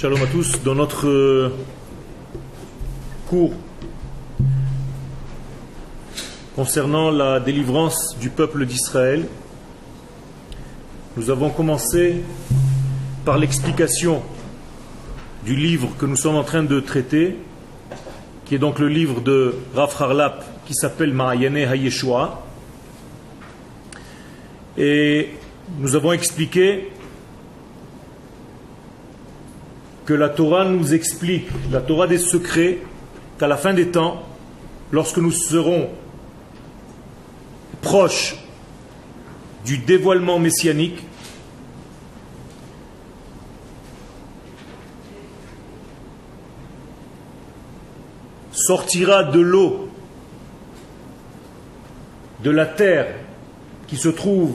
Shalom à tous. Dans notre euh, cours concernant la délivrance du peuple d'Israël, nous avons commencé par l'explication du livre que nous sommes en train de traiter, qui est donc le livre de Rav Harlap qui s'appelle Ma'ayane Hayeshua. Et nous avons expliqué que la Torah nous explique, la Torah des secrets, qu'à la fin des temps, lorsque nous serons proches du dévoilement messianique, sortira de l'eau de la terre qui se trouve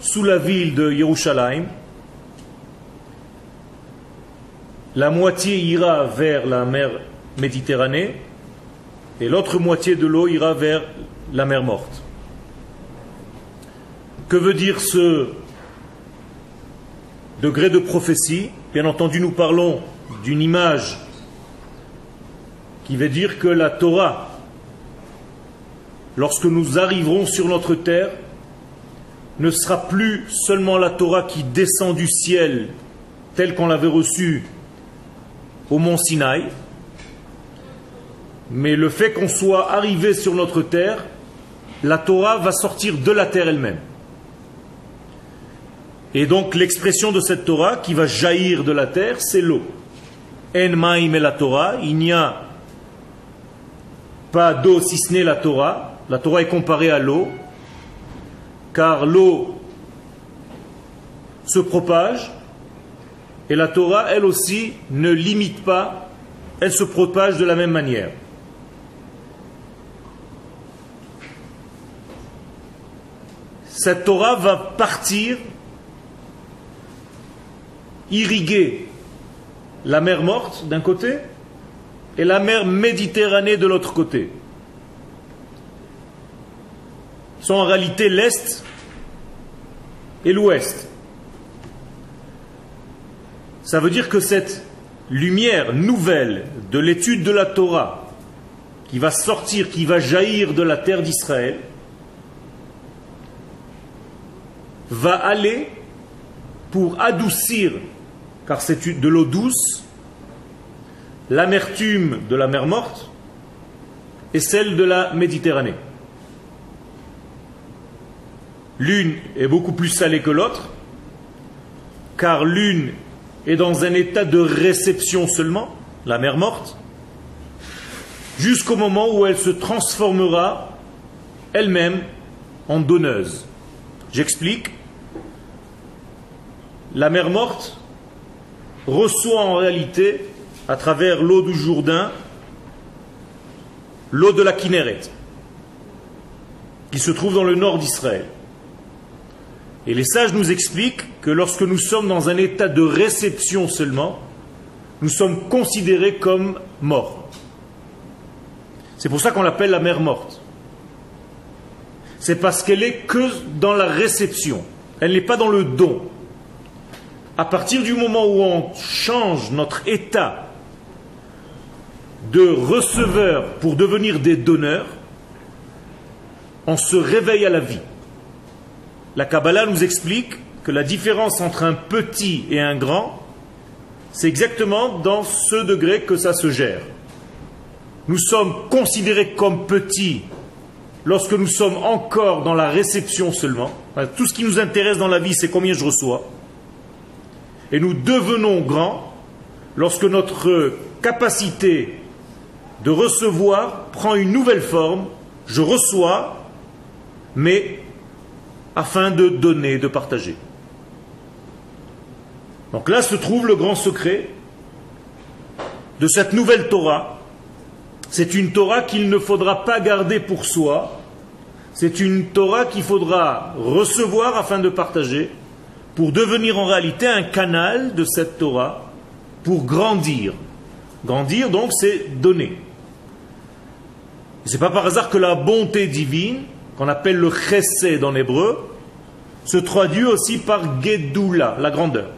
sous la ville de Yerushalayim. La moitié ira vers la mer Méditerranée et l'autre moitié de l'eau ira vers la mer morte. Que veut dire ce degré de prophétie? Bien entendu, nous parlons d'une image qui veut dire que la Torah, lorsque nous arriverons sur notre terre, ne sera plus seulement la Torah qui descend du ciel telle qu'on l'avait reçue au mont Sinaï, mais le fait qu'on soit arrivé sur notre terre, la Torah va sortir de la terre elle-même. Et donc l'expression de cette Torah qui va jaillir de la terre, c'est l'eau. En maïm et la Torah, il n'y a pas d'eau si ce n'est la Torah. La Torah est comparée à l'eau, car l'eau se propage et la Torah, elle aussi, ne limite pas, elle se propage de la même manière. Cette Torah va partir irriguer la mer morte d'un côté et la mer Méditerranée de l'autre côté. Sont en réalité l'Est et l'Ouest. Ça veut dire que cette lumière nouvelle de l'étude de la Torah qui va sortir, qui va jaillir de la terre d'Israël, va aller pour adoucir, car c'est de l'eau douce, l'amertume de la mer morte et celle de la Méditerranée. L'une est beaucoup plus salée que l'autre, car l'une est dans un état de réception seulement, la mer morte, jusqu'au moment où elle se transformera elle-même en donneuse. J'explique. La mer morte reçoit en réalité, à travers l'eau du Jourdain, l'eau de la Kinneret, qui se trouve dans le nord d'Israël. Et les sages nous expliquent que lorsque nous sommes dans un état de réception seulement, nous sommes considérés comme morts. C'est pour ça qu'on l'appelle la mer morte. C'est parce qu'elle est que dans la réception. Elle n'est pas dans le don. À partir du moment où on change notre état de receveur pour devenir des donneurs, on se réveille à la vie. La Kabbalah nous explique que la différence entre un petit et un grand, c'est exactement dans ce degré que ça se gère. Nous sommes considérés comme petits lorsque nous sommes encore dans la réception seulement. Tout ce qui nous intéresse dans la vie, c'est combien je reçois. Et nous devenons grands lorsque notre capacité de recevoir prend une nouvelle forme. Je reçois, mais afin de donner, de partager. Donc là se trouve le grand secret de cette nouvelle Torah. C'est une Torah qu'il ne faudra pas garder pour soi. C'est une Torah qu'il faudra recevoir afin de partager pour devenir en réalité un canal de cette Torah pour grandir. Grandir donc c'est donner. Ce n'est pas par hasard que la bonté divine qu'on appelle le chesed en hébreu, se traduit aussi par Gedula, la grandeur.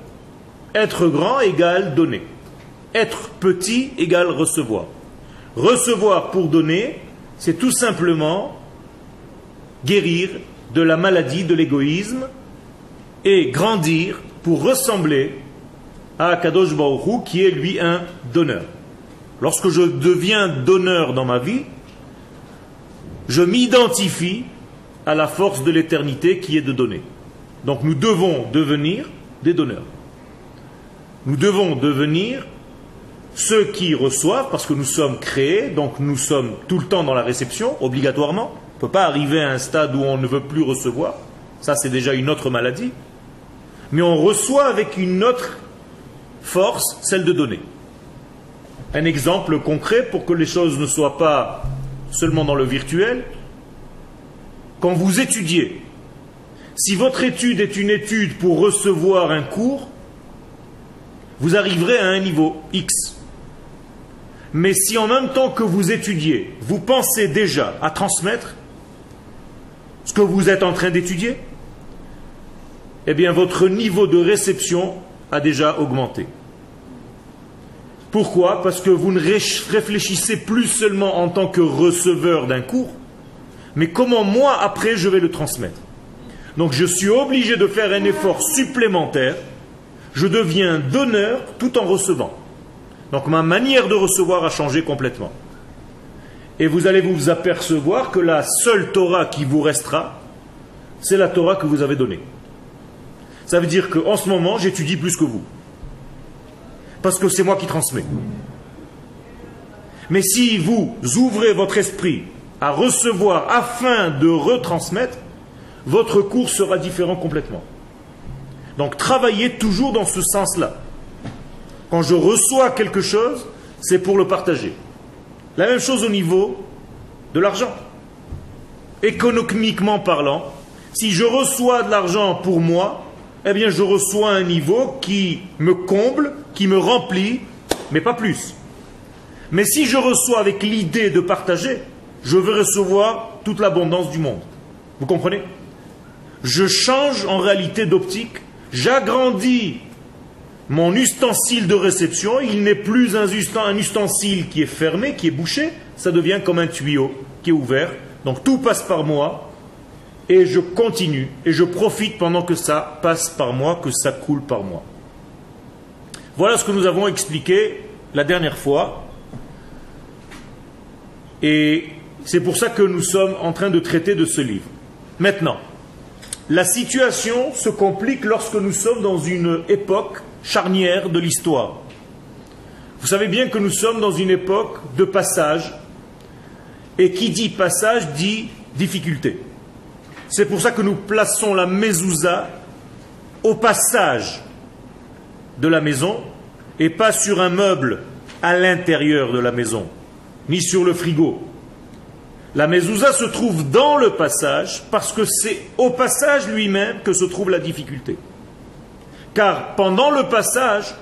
Être grand égale donner. Être petit égale recevoir. Recevoir pour donner, c'est tout simplement guérir de la maladie de l'égoïsme et grandir pour ressembler à Kadosh Baruch qui est lui un donneur. Lorsque je deviens donneur dans ma vie, je m'identifie à la force de l'éternité qui est de donner. Donc nous devons devenir des donneurs. Nous devons devenir ceux qui reçoivent, parce que nous sommes créés, donc nous sommes tout le temps dans la réception, obligatoirement. On ne peut pas arriver à un stade où on ne veut plus recevoir. Ça, c'est déjà une autre maladie. Mais on reçoit avec une autre force, celle de donner. Un exemple concret pour que les choses ne soient pas seulement dans le virtuel. Quand vous étudiez, si votre étude est une étude pour recevoir un cours, vous arriverez à un niveau X. Mais si en même temps que vous étudiez, vous pensez déjà à transmettre ce que vous êtes en train d'étudier, eh bien votre niveau de réception a déjà augmenté. Pourquoi? Parce que vous ne réfléchissez plus seulement en tant que receveur d'un cours, mais comment moi après je vais le transmettre. Donc je suis obligé de faire un effort supplémentaire, je deviens donneur tout en recevant. Donc ma manière de recevoir a changé complètement. Et vous allez vous apercevoir que la seule Torah qui vous restera, c'est la Torah que vous avez donnée. Ça veut dire qu'en ce moment, j'étudie plus que vous parce que c'est moi qui transmets. Mais si vous ouvrez votre esprit à recevoir afin de retransmettre, votre cours sera différent complètement. Donc travaillez toujours dans ce sens-là. Quand je reçois quelque chose, c'est pour le partager. La même chose au niveau de l'argent. Économiquement parlant, si je reçois de l'argent pour moi, eh bien je reçois un niveau qui me comble, qui me remplit, mais pas plus. Mais si je reçois avec l'idée de partager, je veux recevoir toute l'abondance du monde. Vous comprenez? Je change en réalité d'optique, j'agrandis mon ustensile de réception, il n'est plus un ustensile qui est fermé, qui est bouché, ça devient comme un tuyau qui est ouvert. Donc tout passe par moi, et je continue et je profite pendant que ça passe par moi, que ça coule par moi. Voilà ce que nous avons expliqué la dernière fois. Et c'est pour ça que nous sommes en train de traiter de ce livre. Maintenant, la situation se complique lorsque nous sommes dans une époque charnière de l'histoire. Vous savez bien que nous sommes dans une époque de passage, et qui dit passage dit difficulté. C'est pour ça que nous plaçons la mezouza au passage de la maison et pas sur un meuble à l'intérieur de la maison, ni sur le frigo. La mezouza se trouve dans le passage parce que c'est au passage lui-même que se trouve la difficulté. Car pendant le passage,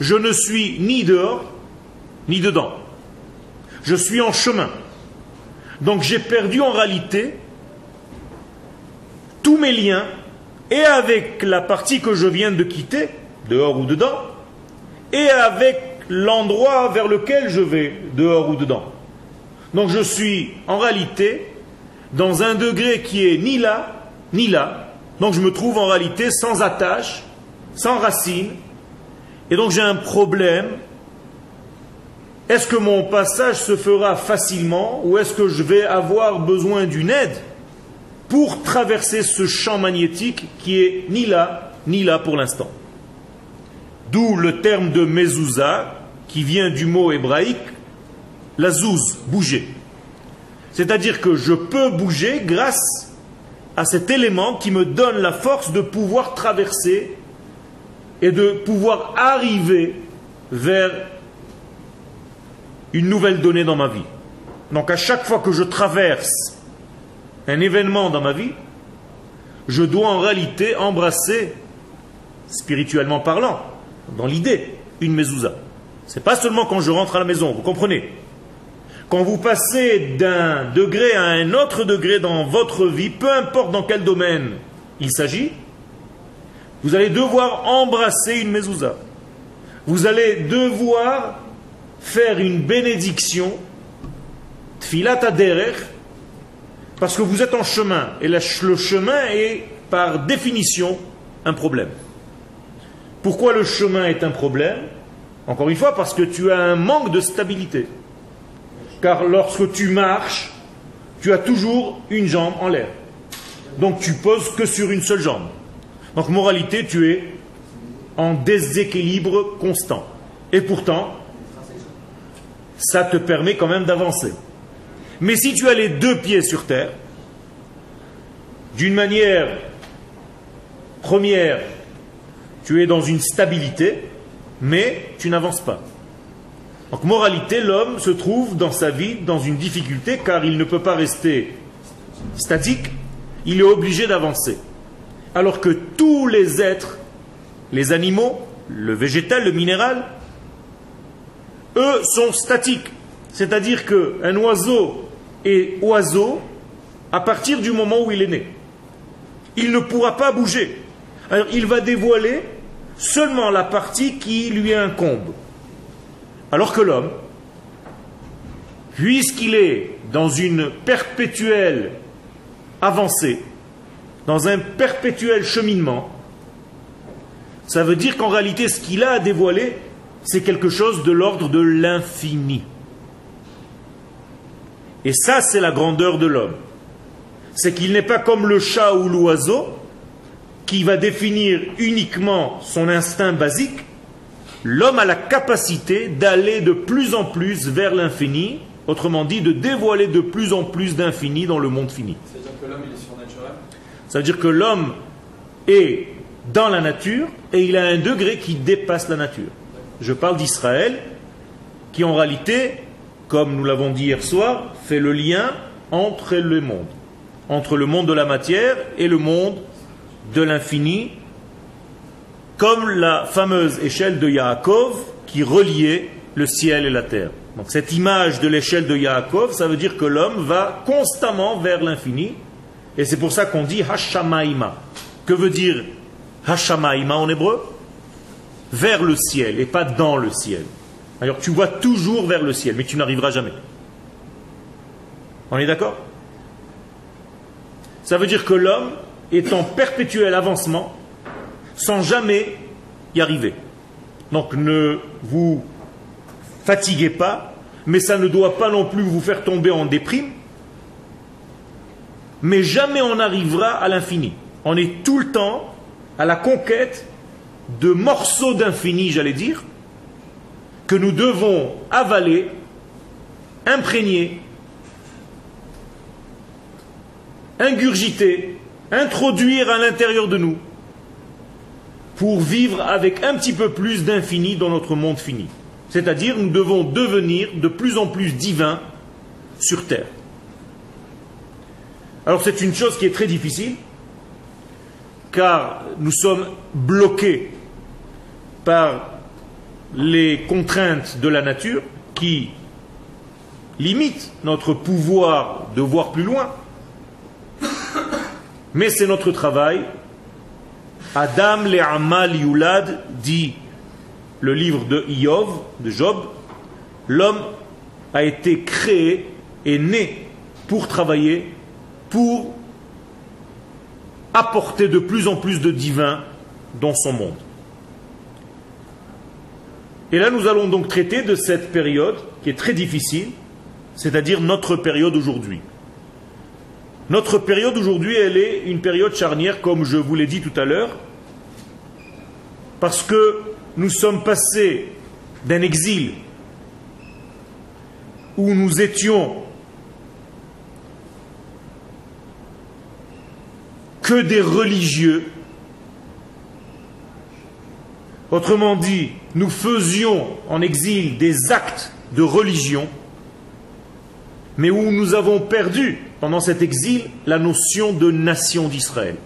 je ne suis ni dehors ni dedans. Je suis en chemin. Donc j'ai perdu en réalité tous mes liens, et avec la partie que je viens de quitter, dehors ou dedans, et avec l'endroit vers lequel je vais, dehors ou dedans. Donc je suis en réalité dans un degré qui est ni là, ni là. Donc je me trouve en réalité sans attache, sans racine. Et donc j'ai un problème. Est-ce que mon passage se fera facilement ou est-ce que je vais avoir besoin d'une aide? Pour traverser ce champ magnétique qui est ni là, ni là pour l'instant. D'où le terme de mezouza, qui vient du mot hébraïque, la zouz, bouger. C'est-à-dire que je peux bouger grâce à cet élément qui me donne la force de pouvoir traverser et de pouvoir arriver vers une nouvelle donnée dans ma vie. Donc à chaque fois que je traverse un événement dans ma vie, je dois en réalité embrasser, spirituellement parlant, dans l'idée, une mezouza. C'est pas seulement quand je rentre à la maison, vous comprenez Quand vous passez d'un degré à un autre degré dans votre vie, peu importe dans quel domaine il s'agit, Vous allez devoir embrasser une mezouza. Vous allez devoir faire une bénédiction, tfilat aderer, parce que vous êtes en chemin. Et le chemin est, par définition, un problème. Pourquoi le chemin est un problème? Encore une fois, parce que tu as un manque de stabilité. Car lorsque tu marches, tu as toujours une jambe en l'air. Donc tu poses que sur une seule jambe. Donc moralité, tu es en déséquilibre constant. Et pourtant, ça te permet quand même d'avancer. Mais si tu as les deux pieds sur terre, d'une manière première, tu es dans une stabilité, mais tu n'avances pas. Donc moralité, l'homme se trouve dans sa vie dans une difficulté car il ne peut pas rester statique, il est obligé d'avancer. Alors que tous les êtres, les animaux, le végétal, le minéral, eux sont statiques. C'est-à-dire qu'un oiseau est oiseau à partir du moment où il est né. Il ne pourra pas bouger. Alors il va dévoiler seulement la partie qui lui incombe. Alors que l'homme, puisqu'il est dans une perpétuelle avancée, dans un perpétuel cheminement, ça veut dire qu'en réalité, ce qu'il a à dévoiler, c'est quelque chose de l'ordre de l'infini. Et ça, c'est la grandeur de l'homme. C'est qu'il n'est pas comme le chat ou l'oiseau qui va définir uniquement son instinct basique. L'homme a la capacité d'aller de plus en plus vers l'infini, autrement dit, de dévoiler de plus en plus d'infini dans le monde fini. C'est-à-dire que l'homme, il est surnaturel? Ça veut dire que l'homme est dans la nature et il a un degré qui dépasse la nature. Je parle d'Israël qui en réalité, comme nous l'avons dit hier soir, fait le lien entre le monde, entre le monde de la matière et le monde de l'infini, comme la fameuse échelle de Yaakov qui reliait le ciel et la terre. Donc cette image de l'échelle de Yaakov, ça veut dire que l'homme va constamment vers l'infini, et c'est pour ça qu'on dit Hashamaima. Que veut dire Hashamaima en hébreu? Vers le ciel et pas dans le ciel. Alors tu vois toujours vers le ciel, mais tu n'arriveras jamais. On est d'accord? Ça veut dire que l'homme est en perpétuel avancement sans jamais y arriver. Donc ne vous fatiguez pas, mais ça ne doit pas non plus vous faire tomber en déprime. Mais jamais on n'arrivera à l'infini. On est tout le temps à la conquête de morceaux d'infini, j'allais dire, que nous devons avaler, imprégner, ingurgiter, introduire à l'intérieur de nous, pour vivre avec un petit peu plus d'infini dans notre monde fini. C'est-à-dire, nous devons devenir de plus en plus divins sur Terre. Alors c'est une chose qui est très difficile, car nous sommes bloqués par les contraintes de la nature qui limitent notre pouvoir de voir plus loin. Mais c'est notre travail. Adam le Amal Yulad dit le livre de Iov, de Job, l'homme a été créé et né pour travailler, pour apporter de plus en plus de divin dans son monde. Et là, nous allons donc traiter de cette période qui est très difficile, c'est-à-dire notre période aujourd'hui. Notre période aujourd'hui, elle est une période charnière, comme je vous l'ai dit tout à l'heure, parce que nous sommes passés d'un exil où nous étions que des religieux. Autrement dit, nous faisions en exil des actes de religion, mais où nous avons perdu pendant cet exil la notion de nation d'Israël.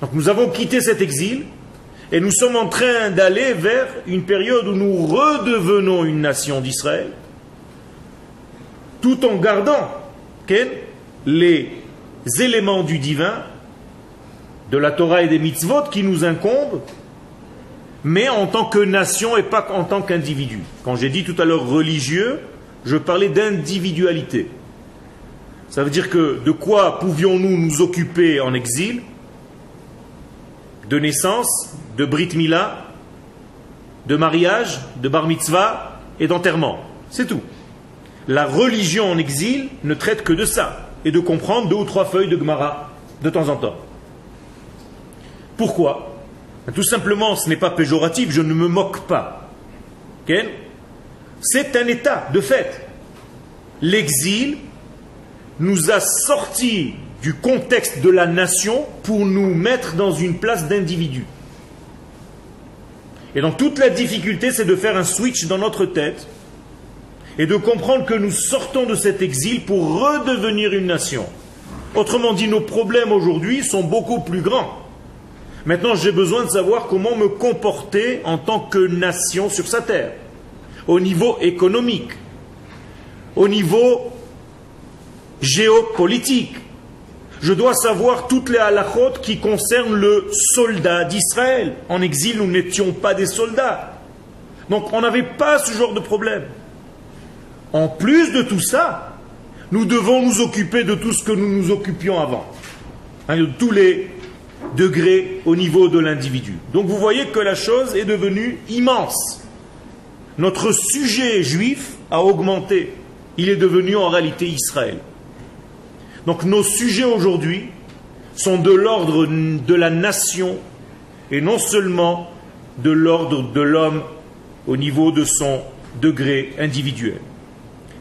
Donc nous avons quitté cet exil et nous sommes en train d'aller vers une période où nous redevenons une nation d'Israël, tout en gardant les éléments du divin de la Torah et des mitzvot qui nous incombent, mais en tant que nation et pas en tant qu'individu. Quand j'ai dit tout à l'heure religieux, je parlais d'individualité. Ça veut dire que de quoi pouvions-nous nous occuper en exil? De naissance, de brit mila, de mariage, de bar mitzvah et d'enterrement. C'est tout. La religion en exil ne traite que de ça et de comprendre deux ou trois feuilles de Gemara de temps en temps. Pourquoi? Tout simplement, ce n'est pas péjoratif, je ne me moque pas. C'est un état de fait. L'exil nous a sortis du contexte de la nation pour nous mettre dans une place d'individu. Et donc toute la difficulté, c'est de faire un switch dans notre tête et de comprendre que nous sortons de cet exil pour redevenir une nation. Autrement dit, nos problèmes aujourd'hui sont beaucoup plus grands. Maintenant, j'ai besoin de savoir comment me comporter en tant que nation sur sa terre, au niveau économique, au niveau géopolitique. Je dois savoir toutes les halachot qui concernent le soldat d'Israël. En exil, nous n'étions pas des soldats. Donc on n'avait pas ce genre de problème. En plus de tout ça, nous devons nous occuper de tout ce que nous nous occupions avant. Hein, de tous les degrés au niveau de l'individu. Donc vous voyez que la chose est devenue immense. Notre sujet juif a augmenté. Il est devenu en réalité Israël. Donc nos sujets aujourd'hui sont de l'ordre de la nation et non seulement de l'ordre de l'homme au niveau de son degré individuel.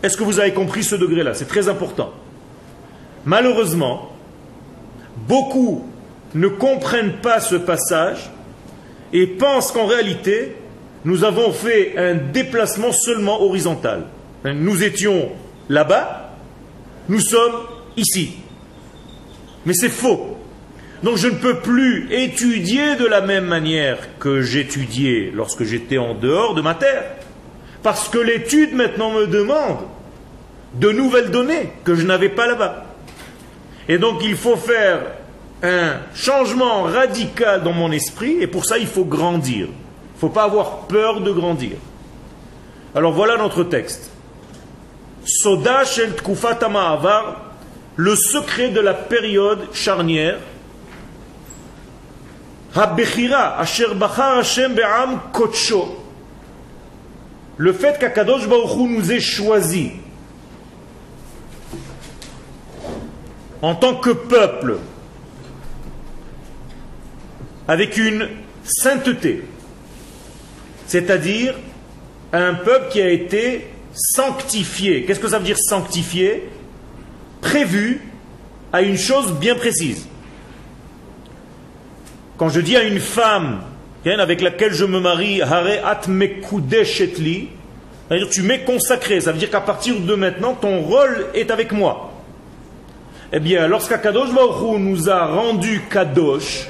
Est-ce que vous avez compris ce degré-là? C'est très important. Malheureusement, beaucoup ne comprennent pas ce passage et pensent qu'en réalité, nous avons fait un déplacement seulement horizontal. Nous étions là-bas, nous sommes ici. Mais c'est faux. Donc je ne peux plus étudier de la même manière que j'étudiais lorsque j'étais en dehors de ma terre. Parce que l'étude maintenant me demande de nouvelles données que je n'avais pas là-bas. Et donc il faut faire un changement radical dans mon esprit, et pour ça il faut grandir. Il ne faut pas avoir peur de grandir. Alors voilà notre texte. Soda shel avar le secret de la période charnière. Le fait qu'Akadosh Baruch nous ait choisi en tant que peuple avec une sainteté, c'est-à-dire un peuple qui a été sanctifié. Qu'est-ce que ça veut dire sanctifié? Prévu à une chose bien précise. Quand je dis à une femme avec laquelle je me marie, c'est-à-dire tu m'es consacré, ça veut dire qu'à partir de maintenant, ton rôle est avec moi. Eh bien, lorsqu'Akadosh Baruch nous a rendu Kadosh,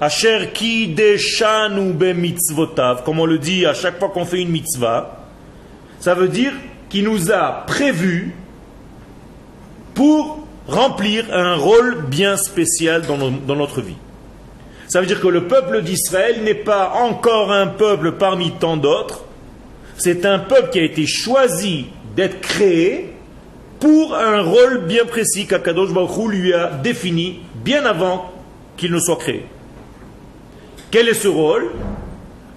Asher ki be mitzvotav, comme on le dit à chaque fois qu'on fait une mitzvah, ça veut dire qu'il nous a prévu pour remplir un rôle bien spécial dans, notre vie. Ça veut dire que le peuple d'Israël n'est pas encore un peuple parmi tant d'autres, c'est un peuple qui a été choisi d'être créé pour un rôle bien précis qu'Akadosh Baruch lui a défini bien avant qu'il ne soit créé. Quel est ce rôle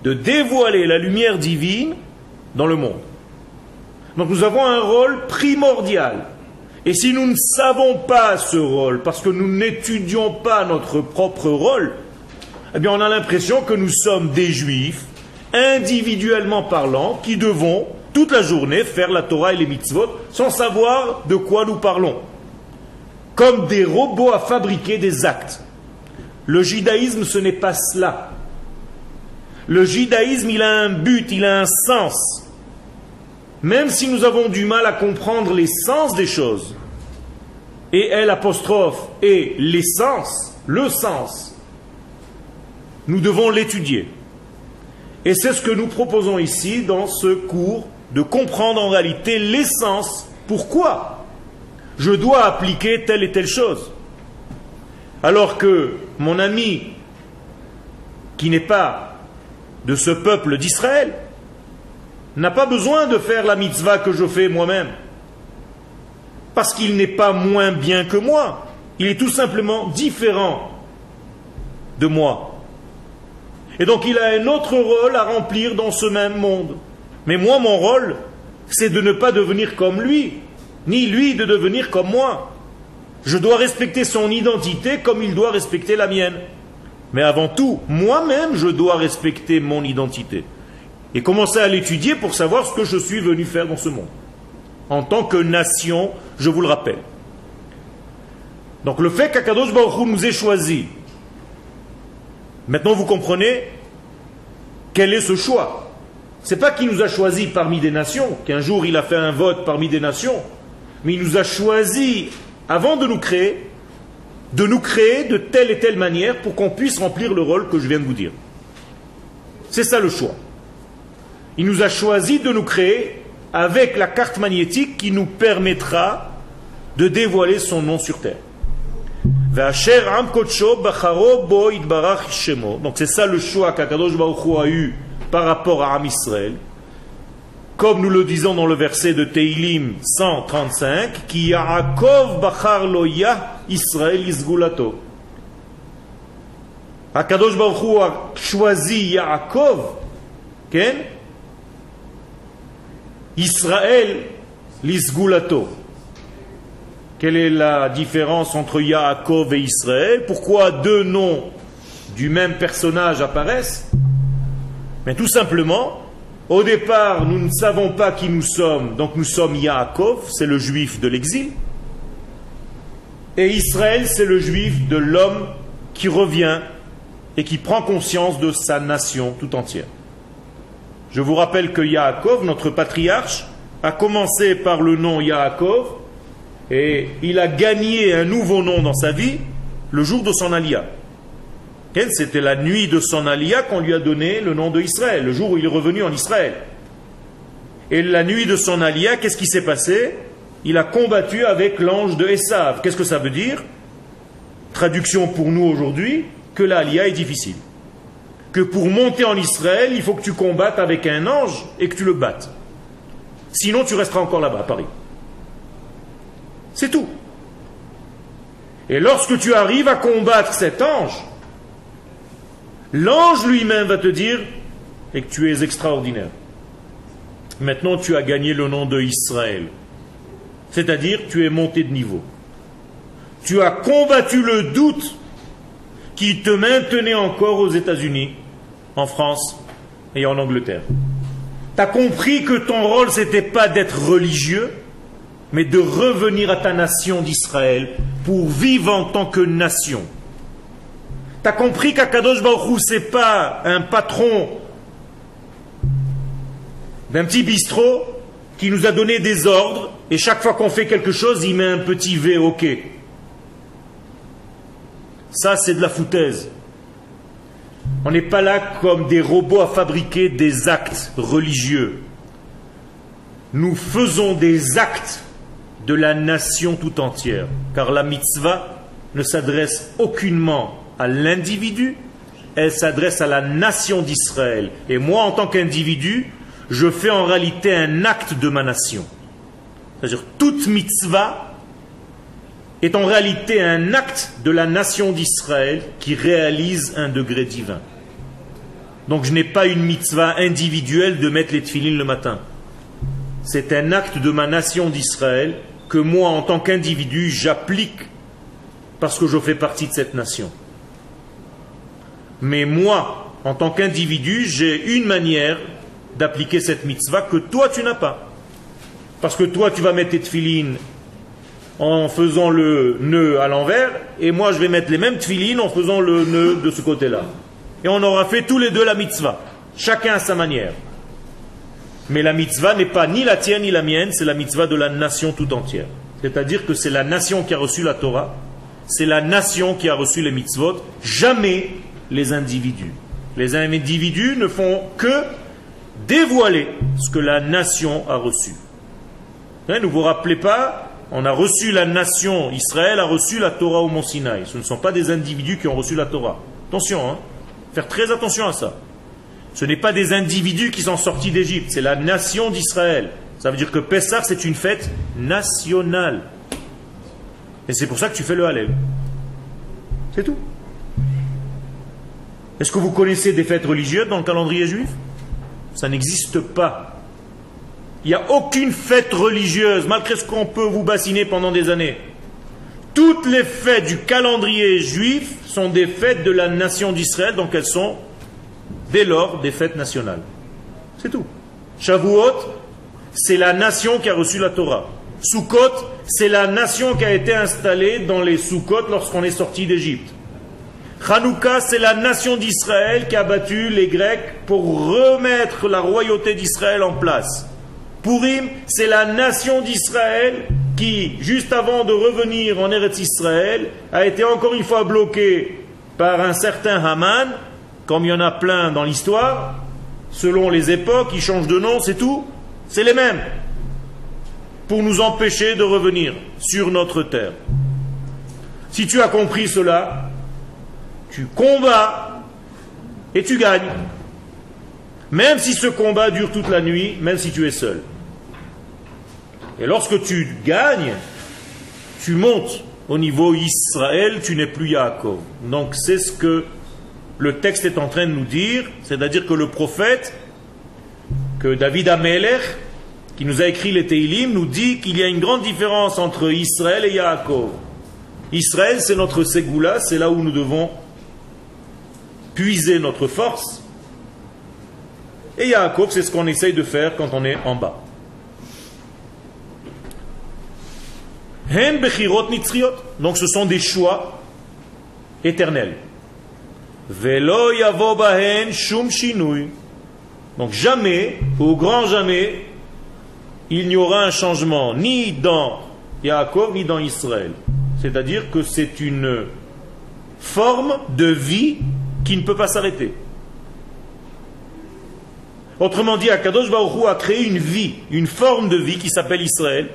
De dévoiler la lumière divine dans le monde. Donc nous avons un rôle primordial. Et si nous ne savons pas ce rôle, parce que nous n'étudions pas notre propre rôle, eh bien on a l'impression que nous sommes des juifs, individuellement parlant, qui devons toute la journée faire la Torah et les mitzvot sans savoir de quoi nous parlons. Comme des robots à fabriquer des actes. Le judaïsme, ce n'est pas cela. Le judaïsme, il a un but, il a un sens. Même si nous avons du mal à comprendre l'essence des choses, et elle apostrophe et l'essence, le sens, nous devons l'étudier. Et c'est ce que nous proposons ici dans ce cours, de comprendre en réalité l'essence, pourquoi je dois appliquer telle et telle chose? Alors que mon ami, qui n'est pas de ce peuple d'Israël, n'a pas besoin de faire la mitzvah que je fais moi-même. Parce qu'il n'est pas moins bien que moi. Il est tout simplement différent de moi. Et donc il a un autre rôle à remplir dans ce même monde. Mais moi, mon rôle, c'est de ne pas devenir comme lui, ni lui de devenir comme moi. Je dois respecter son identité comme il doit respecter la mienne. Mais avant tout, moi-même, je dois respecter mon identité. Et commencer à l'étudier pour savoir ce que je suis venu faire dans ce monde. En tant que nation, je vous le rappelle. Donc le fait qu'Akadosh Baruch nous ait choisi, maintenant vous comprenez quel est ce choix. C'est pas qu'il nous a choisi parmi des nations, qu'un jour il a fait un vote parmi des nations, mais il nous a choisi avant de nous créer, de nous créer de telle et telle manière pour qu'on puisse remplir le rôle que je viens de vous dire. C'est ça le choix. Il nous a choisi de nous créer avec la carte magnétique qui nous permettra de dévoiler son nom sur terre. Donc c'est ça le choix qu'Akadosh Baruch a eu par rapport à Am Israël. Comme nous le disons dans le verset de Teilim 135, qui Yaakov Bachar Loya Israël Isgulato. Akadosh Baruch a choisi Yaakov, Ken? Israël l'Isgulato. Quelle est la différence entre Yaakov et Israël? Pourquoi deux noms du même personnage apparaissent? Mais tout simplement, au départ, nous ne savons pas qui nous sommes, donc nous sommes Yaakov, c'est le juif de l'exil. Et Israël, c'est le juif de l'homme qui revient et qui prend conscience de sa nation tout entière. Je vous rappelle que Yaakov, notre patriarche, a commencé par le nom Yaakov, et il a gagné un nouveau nom dans sa vie le jour de son alia. C'était la nuit de son alia qu'on lui a donné le nom de Israël, le jour où il est revenu en Israël. Et la nuit de son alia, qu'est-ce qui s'est passé? Il a combattu avec l'ange de Esav. Qu'est-ce que ça veut dire? Traduction pour nous aujourd'hui, que l'alia est difficile. Que pour monter en Israël, il faut que tu combattes avec un ange et que tu le battes. Sinon, tu resteras encore là-bas, à Paris. C'est tout. Et lorsque tu arrives à combattre cet ange, l'ange lui-même va te dire et que tu es extraordinaire. Maintenant, tu as gagné le nom de Israël. C'est-à-dire, tu es monté de niveau. Tu as combattu le doute qui te maintenait encore aux États-Unis, en France et en Angleterre. Tu as compris que ton rôle, n'était pas d'être religieux, mais de revenir à ta nation d'Israël pour vivre en tant que nation. Tu as compris qu'Akadosh Baruch ce n'est pas un patron d'un petit bistrot qui nous a donné des ordres et chaque fois qu'on fait quelque chose, il met un petit V OK. Ça, c'est de la foutaise. On n'est pas là comme des robots à fabriquer des actes religieux. Nous faisons des actes de la nation tout entière. Car la mitzvah ne s'adresse aucunement à l'individu, elle s'adresse à la nation d'Israël. Et moi, en tant qu'individu, je fais en réalité un acte de ma nation. C'est-à-dire, toute mitzvah est en réalité un acte de la nation d'Israël qui réalise un degré divin. Donc je n'ai pas une mitzvah individuelle de mettre les tefillines le matin. C'est un acte de ma nation d'Israël que moi, en tant qu'individu, j'applique parce que je fais partie de cette nation. Mais moi, en tant qu'individu, j'ai une manière d'appliquer cette mitzvah que toi, tu n'as pas. Parce que toi, tu vas mettre tes tefilines en faisant le nœud à l'envers, et moi, je vais mettre les mêmes tefilines en faisant le nœud de ce côté-là. Et on aura fait tous les deux la mitzvah, chacun à sa manière. Mais la mitzvah n'est pas ni la tienne ni la mienne, c'est la mitzvah de la nation tout entière. C'est-à-dire que c'est la nation qui a reçu la Torah, c'est la nation qui a reçu les mitzvot, jamais les individus. Les individus ne font que dévoiler ce que la nation a reçu. Hein, ne vous rappelez pas on a reçu la nation, Israël a reçu la Torah au Mont Sinaï. Ce ne sont pas des individus qui ont reçu la Torah. Attention, hein. faire très attention à ça. Ce n'est pas des individus qui sont sortis d'Égypte, c'est la nation d'Israël. Ça veut dire que Pessah, c'est une fête nationale. Et c'est pour ça que tu fais le Hallel. C'est tout. Est-ce que vous connaissez des fêtes religieuses dans le calendrier juif? Ça n'existe pas. Il n'y a aucune fête religieuse, malgré ce qu'on peut vous bassiner pendant des années. Toutes les fêtes du calendrier juif sont des fêtes de la nation d'Israël, donc elles sont dès lors des fêtes nationales. C'est tout. Shavuot, c'est la nation qui a reçu la Torah. Sukkot, c'est la nation qui a été installée dans les Sukkot lorsqu'on est sorti d'Égypte. Hanouka, c'est la nation d'Israël qui a battu les Grecs pour remettre la royauté d'Israël en place. Purim, c'est la nation d'Israël qui, juste avant de revenir en Eretz Israël, a été encore une fois bloquée par un certain Haman, comme il y en a plein dans l'histoire, selon les époques, ils changent de nom, c'est tout, c'est les mêmes, pour nous empêcher de revenir sur notre terre. Si tu as compris cela, tu combats et tu gagnes. Même si ce combat dure toute la nuit, même si tu es seul. Et lorsque tu gagnes, tu montes au niveau Israël, tu n'es plus Yaakov. Donc c'est ce que le texte est en train de nous dire, c'est-à-dire que le prophète, que David Amelech, qui nous a écrit les Teilim, nous dit qu'il y a une grande différence entre Israël et Yaakov. Israël, c'est notre Ségoula, c'est là où nous devons puiser notre force. Et Yaakov, c'est ce qu'on essaye de faire quand on est en bas. Donc ce sont des choix éternels. Donc jamais, au grand jamais, il n'y aura un changement ni dans Yaakov ni dans Israël. C'est-à-dire que c'est une forme de vie qui ne peut pas s'arrêter. Autrement dit, Akadosh Baruch a créé une vie, une forme de vie qui s'appelle Israël.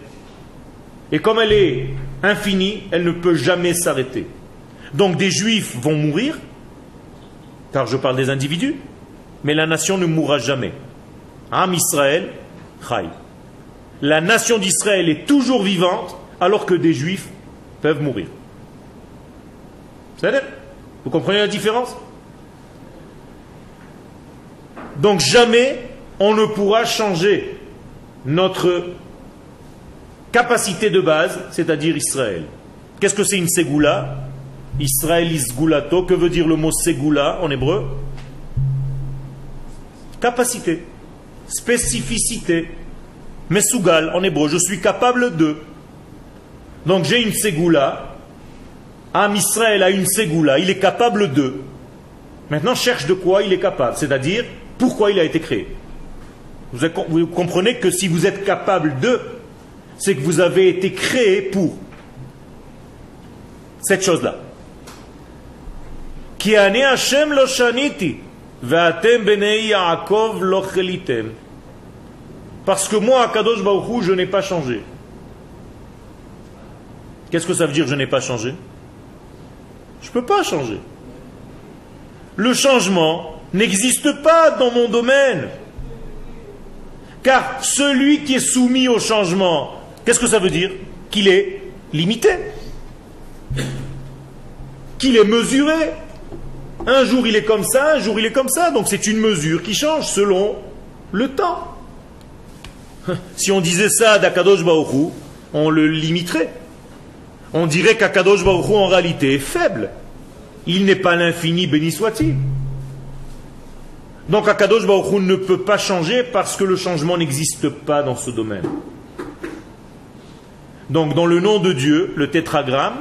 Et comme elle est infinie, elle ne peut jamais s'arrêter. Donc des juifs vont mourir, car je parle des individus, mais la nation ne mourra jamais. Am Israël, Chai. La nation d'Israël est toujours vivante, alors que des juifs peuvent mourir. Vous comprenez la différence? Donc jamais on ne pourra changer notre capacité de base, c'est-à-dire Israël. Qu'est-ce que c'est une ségoula? Israël isgulato, que veut dire le mot ségoula en hébreu? Capacité, spécificité, mesugal en hébreu, je suis capable de. Donc j'ai une ségoula, Am Israël a une ségoula, il est capable de. Maintenant cherche de quoi il est capable, c'est-à-dire pourquoi il a été créé. Vous, comprenez que si vous êtes capable de, c'est que vous avez été créé pour cette chose-là. Parce que moi, Kadosh Baruch je n'ai pas changé. Qu'est-ce que ça veut dire je n'ai pas changé? Je ne peux pas changer. Le changement, n'existe pas dans mon domaine. Car celui qui est soumis au changement, qu'est-ce que ça veut dire? Qu'il est limité. Qu'il est mesuré. Un jour il est comme ça, un jour il est comme ça. Donc c'est une mesure qui change selon le temps. Si on disait ça d'Akadosh Baruchou, on le limiterait. On dirait qu'Akadosh Baruchou en réalité est faible. Il n'est pas l'infini, béni soit-il. Donc Akadosh Baruch Hu ne peut pas changer parce que le changement n'existe pas dans ce domaine. Donc dans le nom de Dieu, le tétragramme,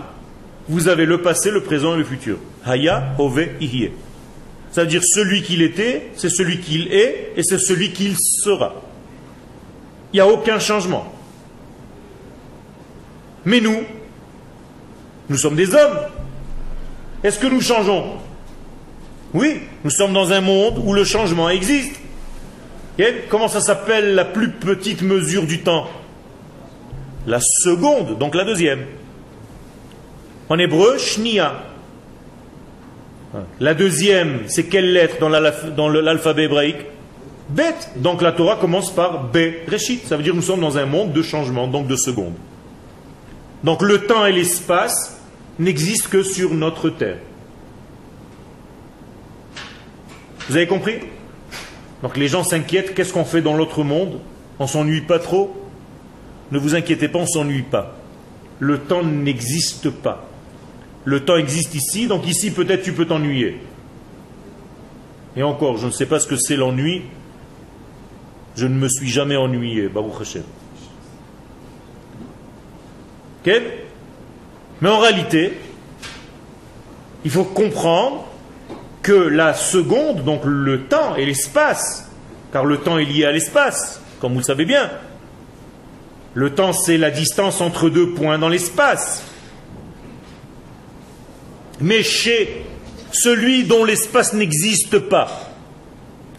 vous avez le passé, le présent et le futur. Haya, Ove, Ihye. C'est-à-dire celui qu'il était, c'est celui qu'il est et c'est celui qu'il sera. Il n'y a aucun changement. Mais nous, nous sommes des hommes. Est-ce que nous changeons? Oui, nous sommes dans un monde où le changement existe. Comment ça s'appelle la plus petite mesure du temps? La seconde, donc la deuxième. En hébreu, shnia. La deuxième, c'est quelle lettre dans l'alphabet hébraïque? Bet. Donc la Torah commence par B, Reshit. Ça veut dire que nous sommes dans un monde de changement, donc de secondes. Donc le temps et l'espace n'existent que sur notre terre. Vous avez compris? Donc les gens s'inquiètent, qu'est-ce qu'on fait dans l'autre monde? On s'ennuie pas trop? Ne vous inquiétez pas, on s'ennuie pas. Le temps n'existe pas. Le temps existe ici, donc ici peut-être tu peux t'ennuyer. Et encore, je ne sais pas ce que c'est l'ennui. Je ne me suis jamais ennuyé, Baruch Hashem. Mais en réalité, il faut comprendre que la seconde, donc le temps et l'espace, car le temps est lié à l'espace, comme vous le savez bien. Le temps, c'est la distance entre deux points dans l'espace. Mais chez celui dont l'espace n'existe pas,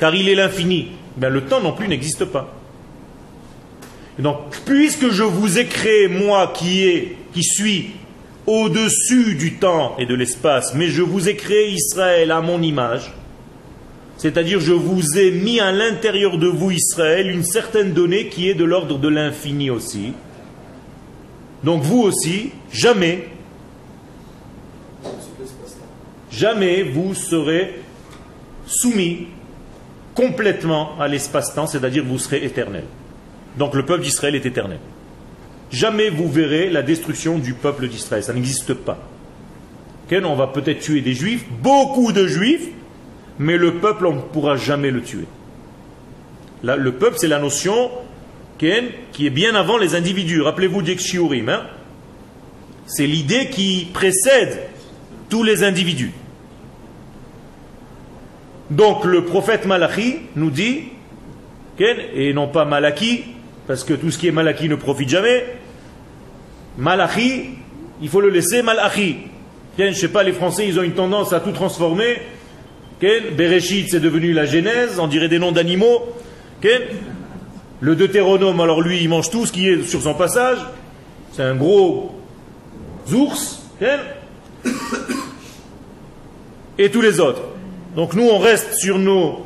car il est l'infini, ben le temps non plus n'existe pas. donc, puisque je vous ai créé, moi qui, qui suis au-dessus du temps et de l'espace, mais je vous ai créé Israël à mon image, c'est-à-dire je vous ai mis à l'intérieur de vous, Israël, une certaine donnée qui est de l'ordre de l'infini aussi. Donc vous aussi, jamais jamais vous serez soumis complètement à l'espace-temps, c'est-à-dire vous serez éternel. Donc le peuple d'Israël est éternel. Jamais vous verrez la destruction du peuple d'Israël, ça n'existe pas. on va peut-être tuer des juifs, beaucoup de juifs, mais le peuple, on ne pourra jamais le tuer. le peuple, c'est la notion qui est bien avant les individus. Rappelez-vous d'Ekshiurim. Hein c'est l'idée qui précède tous les individus. Donc le prophète Malachi nous dit, et non pas Malachi, parce que tout ce qui est Malachi ne profite jamais, Malachi, il faut le laisser Malachi. Je ne sais pas, les Français, ils ont une tendance à tout transformer. Bereshit, c'est devenu la Genèse, on dirait des noms d'animaux. Le Deutéronome, alors lui, il mange tout ce qui est sur son passage. C'est un gros ours. Et tous les autres. Donc nous, on reste sur nos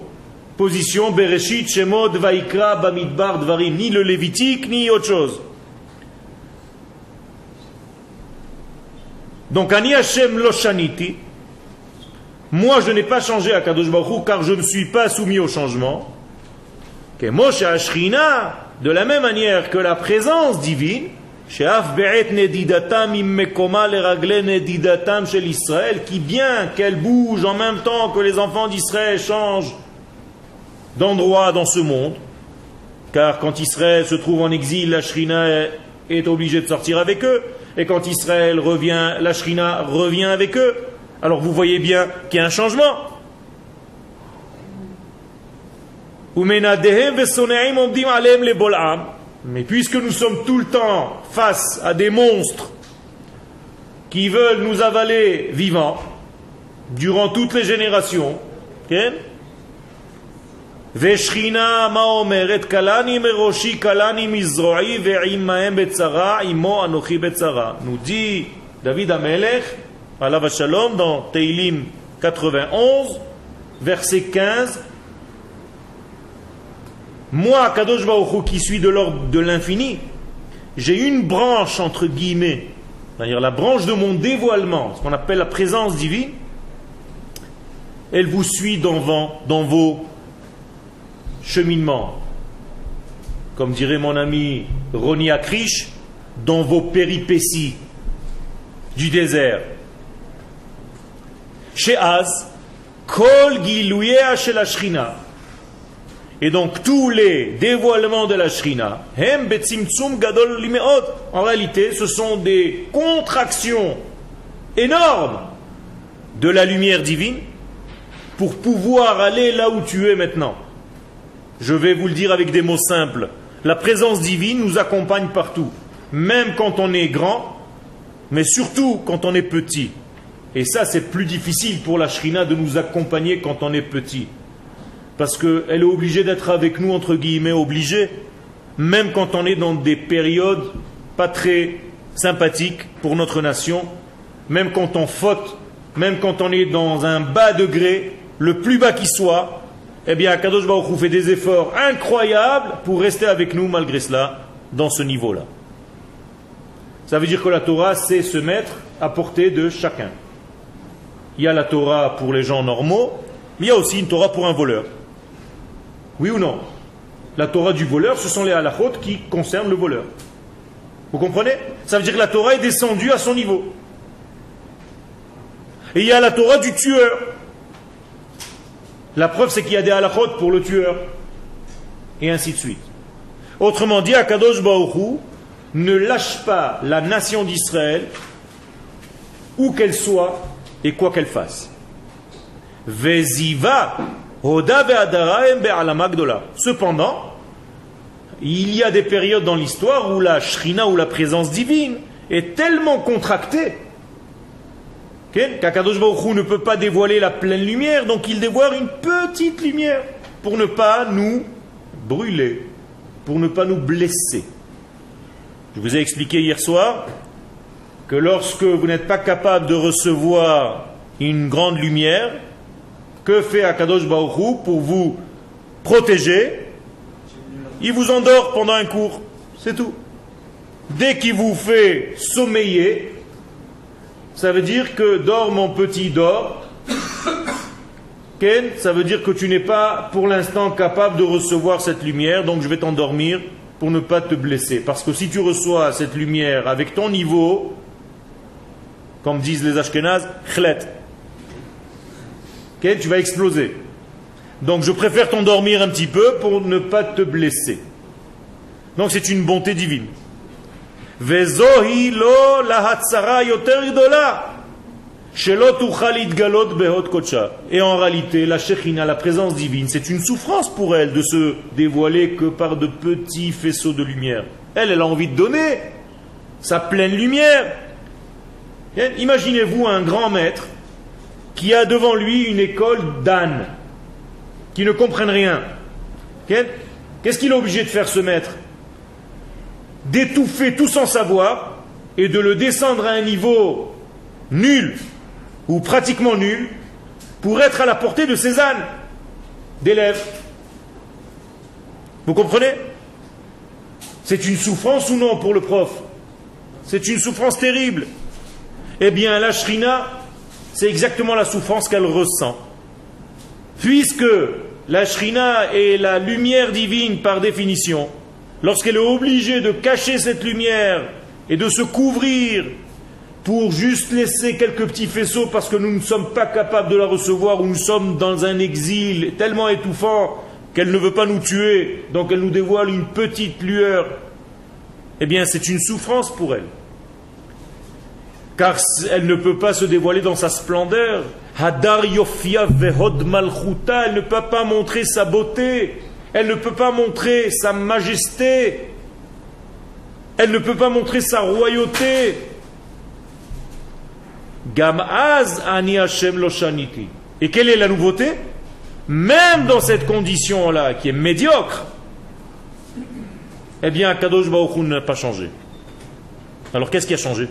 positions, Bereshit, Shemot, Vaikra, Bamidbar, Dvarim, ni le Lévitique, ni autre chose. Donc, Ani Hashem Loshaniti, moi je n'ai pas changé à Kadosh Baruch car je ne suis pas soumis au changement. Que Moshe Ashrina, de la même manière que la présence divine, qui bien qu'elle bouge en même temps que les enfants d'Israël changent d'endroit dans ce monde, car quand Israël se trouve en exil, la Shrina est obligée de sortir avec eux, et quand Israël revient, la Shrina revient avec eux. Alors vous voyez bien qu'il y a un changement. Mais puisque nous sommes tout le temps face à des monstres qui veulent nous avaler vivants durant toutes les générations, ושכינה מה אומרת? קלני מראשי, קלני מזרועי, ועמהם בצרה, עמו אנוכי בצרה. Nous dit David Amelech, Allah Shalom, dans Teilim 91, verset 15, Moi, Kadosh Baruch qui suis de l'ordre de l'infini, j'ai une branche, entre guillemets, c'est-à-dire la branche de mon dévoilement, ce qu'on appelle la présence divine, elle vous suit dans, dans vos cheminements. Comme dirait mon ami Roni Akrish, dans vos péripéties du désert. Chez Az, Kol Shrina. Et donc tous les dévoilements de la Shrina, en réalité, ce sont des contractions énormes de la lumière divine pour pouvoir aller là où tu es maintenant. Je vais vous le dire avec des mots simples. La présence divine nous accompagne partout, même quand on est grand, mais surtout quand on est petit. Et ça, c'est plus difficile pour la Shrina de nous accompagner quand on est petit parce qu'elle est obligée d'être avec nous, entre guillemets, obligée, même quand on est dans des périodes pas très sympathique pour notre nation, même quand on faute, même quand on est dans un bas degré, le plus bas qui soit, eh bien, Kadosh Baruch fait des efforts incroyables pour rester avec nous malgré cela, dans ce niveau-là. Ça veut dire que la Torah, c'est se mettre à portée de chacun. Il y a la Torah pour les gens normaux, mais il y a aussi une Torah pour un voleur. Oui ou non? La Torah du voleur, ce sont les halachot qui concernent le voleur. Vous comprenez? Ça veut dire que la Torah est descendue à son niveau. Et il y a la Torah du tueur. La preuve, c'est qu'il y a des halachot pour le tueur. Et ainsi de suite. Autrement dit, Akadosh Baruch ne lâche pas la nation d'Israël, où qu'elle soit et quoi qu'elle fasse. Veziva, Cependant, il y a des périodes dans l'histoire où la shrina ou la présence divine est tellement contractée qu'Akadosh Baruch ne peut pas dévoiler la pleine lumière, donc il dévoile une petite lumière pour ne pas nous brûler, pour ne pas nous blesser. Je vous ai expliqué hier soir que lorsque vous n'êtes pas capable de recevoir une grande lumière, que fait Akadosh Baruch pour vous protéger? Il vous endort pendant un cours, c'est tout. Dès qu'il vous fait sommeiller, ça veut dire que dors mon petit, dors. Ken, ça veut dire que tu n'es pas pour l'instant capable de recevoir cette lumière, donc je vais t'endormir pour ne pas te blesser. Parce que si tu reçois cette lumière avec ton niveau, comme disent les Ashkenazes, chlet, tu vas exploser. Donc je préfère t'endormir un petit peu pour ne pas te blesser. Donc c'est une bonté divine. Et en réalité, la Shekhinah, la présence divine, c'est une souffrance pour elle de se dévoiler que par de petits faisceaux de lumière. Elle, elle a envie de donner sa pleine lumière. Imaginez-vous un grand maître qui a devant lui une école d'ânes, qui ne comprennent rien. Qu'est-ce qu'il est obligé de faire ce maître? D'étouffer tout sans savoir et de le descendre à un niveau nul ou pratiquement nul pour être à la portée de ses ânes d'élèves. Vous comprenez? C'est une souffrance ou non pour le prof? C'est une souffrance terrible. Eh bien, la shrina, c'est exactement la souffrance qu'elle ressent. Puisque la shrina est la lumière divine par définition, lorsqu'elle est obligée de cacher cette lumière et de se couvrir pour juste laisser quelques petits faisceaux parce que nous ne sommes pas capables de la recevoir ou nous sommes dans un exil tellement étouffant qu'elle ne veut pas nous tuer, donc elle nous dévoile une petite lueur, eh bien c'est une souffrance pour elle. Car elle ne peut pas se dévoiler dans sa splendeur. Hadar Yofia Vehod Malchuta, elle ne peut pas montrer sa beauté, elle ne peut pas montrer sa majesté, elle ne peut pas montrer sa royauté. Gamaz Ani Hashem Loshaniti. Et quelle est la nouveauté? Même dans cette condition-là, qui est médiocre, eh bien, Kadosh Baruch n'a pas changé. Alors qu'est-ce qui a changé?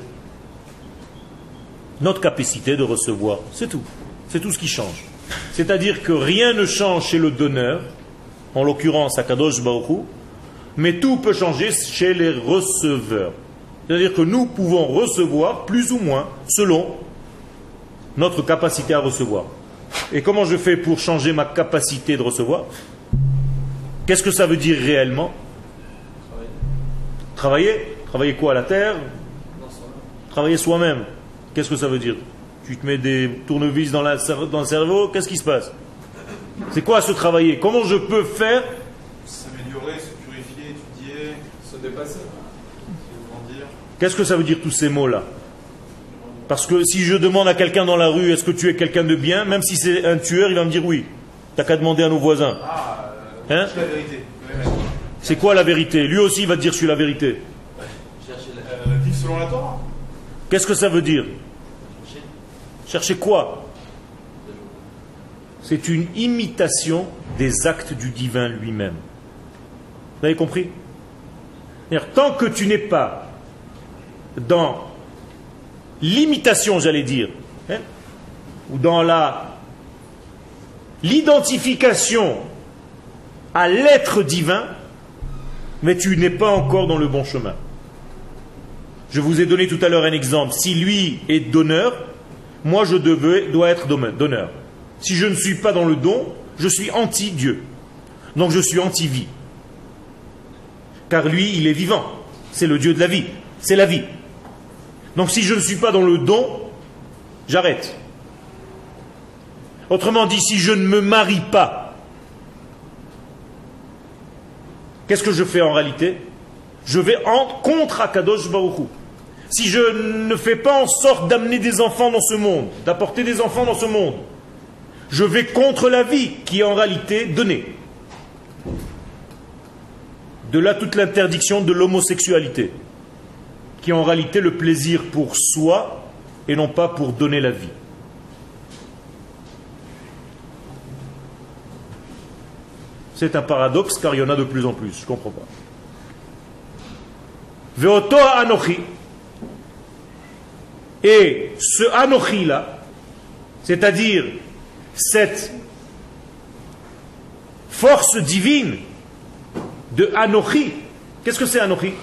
Notre capacité de recevoir. C'est tout. C'est tout ce qui change. C'est-à-dire que rien ne change chez le donneur, en l'occurrence Akadosh Baruch mais tout peut changer chez les receveurs. C'est-à-dire que nous pouvons recevoir plus ou moins selon notre capacité à recevoir. Et comment je fais pour changer ma capacité de recevoir? Qu'est-ce que ça veut dire réellement? Travailler. Travailler. Quoi à la terre? Travailler soi-même. Qu'est-ce que ça veut dire? Tu te mets des tournevis dans, dans le cerveau, qu'est-ce qui se passe? C'est quoi se travailler? Comment je peux faire S'améliorer, se purifier, étudier, se dépasser. Qu'est-ce que ça veut dire tous ces mots-là? Parce que si je demande à quelqu'un dans la rue, est-ce que tu es quelqu'un de bien? Même si c'est un tueur, il va me dire oui. T'as qu'à demander à nos voisins. Ah, euh, hein? la vérité. C'est quoi la vérité? Lui aussi il va te dire je suis la vérité. Euh, vivre selon la Torah. Qu'est-ce que ça veut dire? Chercher quoi? C'est une imitation des actes du divin lui-même. Vous avez compris? Tant que tu n'es pas dans l'imitation, j'allais dire, hein, ou dans la l'identification à l'être divin, mais tu n'es pas encore dans le bon chemin. Je vous ai donné tout à l'heure un exemple. Si lui est donneur, moi je dois être donneur. Si je ne suis pas dans le don, je suis anti-Dieu. Donc je suis anti-vie. Car lui, il est vivant. C'est le Dieu de la vie. C'est la vie. Donc si je ne suis pas dans le don, j'arrête. Autrement dit, si je ne me marie pas, qu'est-ce que je fais en réalité? Je vais contre Akadosh Baruch Si je ne fais pas en sorte d'amener des enfants dans ce monde, d'apporter des enfants dans ce monde, je vais contre la vie qui est en réalité donnée. De là toute l'interdiction de l'homosexualité, qui est en réalité le plaisir pour soi et non pas pour donner la vie. C'est un paradoxe car il y en a de plus en plus, je ne comprends pas. Veoto Anochi. Et ce Anochi là, c'est-à-dire cette force divine de Anochi. Qu'est-ce que c'est Anochi?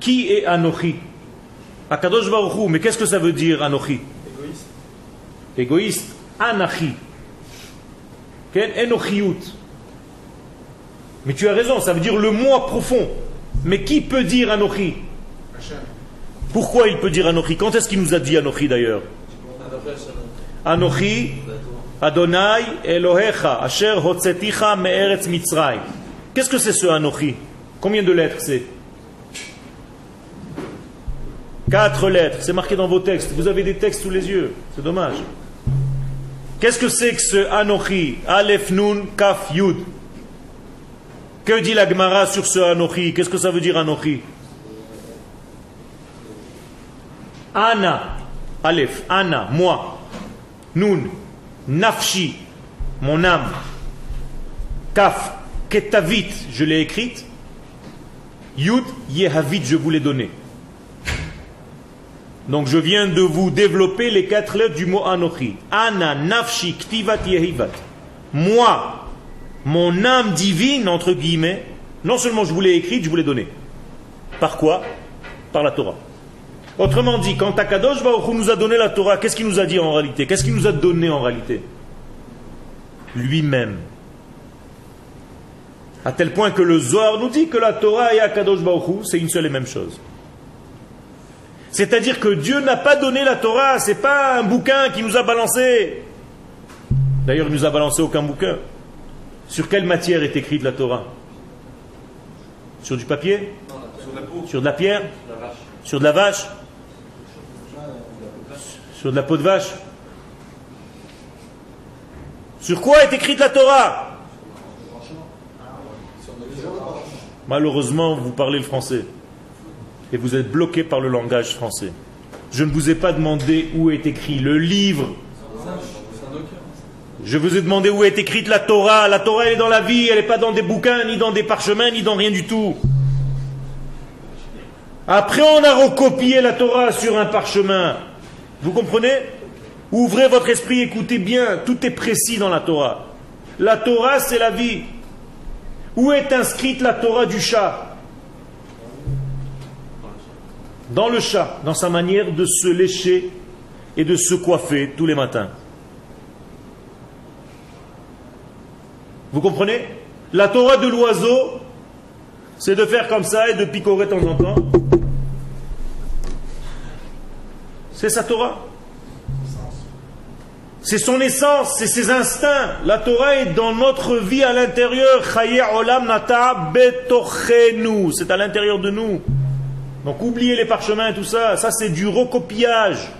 Qui est Anochi? Akadosh Baruch mais qu'est-ce que ça veut dire Anochi? Égoïste. Égoïste. Anachi. Enochiout. Mais tu as raison, ça veut dire le moi profond. Mais qui peut dire Anochi? Pourquoi il peut dire Anochi? Quand est-ce qu'il nous a dit Anochi d'ailleurs? Anochi Adonai Elohecha Asher Hotzeticha Me'eretz Mitzray. Qu'est-ce que c'est ce Anochi Combien de lettres c'est? Quatre lettres, c'est marqué dans vos textes. Vous avez des textes sous les yeux, c'est dommage. Qu'est-ce que c'est que ce Anochi Aleph Nun Kaf Yud. Que dit la Gemara sur ce Anochi Qu'est-ce que ça veut dire Anochi Ana, Aleph, Ana, moi. Nun, Nafshi, mon âme. Kaf, Ketavit, je l'ai écrite. Yud, Yehavit, je vous l'ai donné. Donc je viens de vous développer les quatre lettres du mot Anochi. Ana, Nafshi, Ktivat, Yehivat. Moi, mon âme divine, entre guillemets, non seulement je vous l'ai écrite, je vous l'ai donnée. Par quoi? Par la Torah. Autrement dit, quand Akadosh Baruch nous a donné la Torah, qu'est-ce qu'il nous a dit en réalité? Qu'est-ce qu'il nous a donné en réalité? Lui-même. À tel point que le Zohar nous dit que la Torah et Akadosh Baruch c'est une seule et même chose. C'est-à-dire que Dieu n'a pas donné la Torah, c'est pas un bouquin qui nous a balancé. D'ailleurs, il nous a balancé aucun bouquin. Sur quelle matière est écrite la Torah? Sur du papier? Sur de la pierre? Sur de la vache sur de la peau de vache Sur quoi est écrite la Torah? Malheureusement, vous parlez le français. Et vous êtes bloqué par le langage français. Je ne vous ai pas demandé où est écrit le livre. Je vous ai demandé où est écrite la Torah. La Torah, est dans la vie, elle n'est pas dans des bouquins, ni dans des parchemins, ni dans rien du tout. Après, on a recopié la Torah sur un parchemin. Vous comprenez? Ouvrez votre esprit, écoutez bien, tout est précis dans la Torah. La Torah, c'est la vie. Où est inscrite la Torah du chat? Dans le chat, dans sa manière de se lécher et de se coiffer tous les matins. Vous comprenez? La Torah de l'oiseau, c'est de faire comme ça et de picorer de temps en temps. C'est sa Torah. C'est son essence, c'est ses instincts. La Torah est dans notre vie à l'intérieur. C'est à l'intérieur de nous. Donc oubliez les parchemins et tout ça. Ça c'est du recopiage.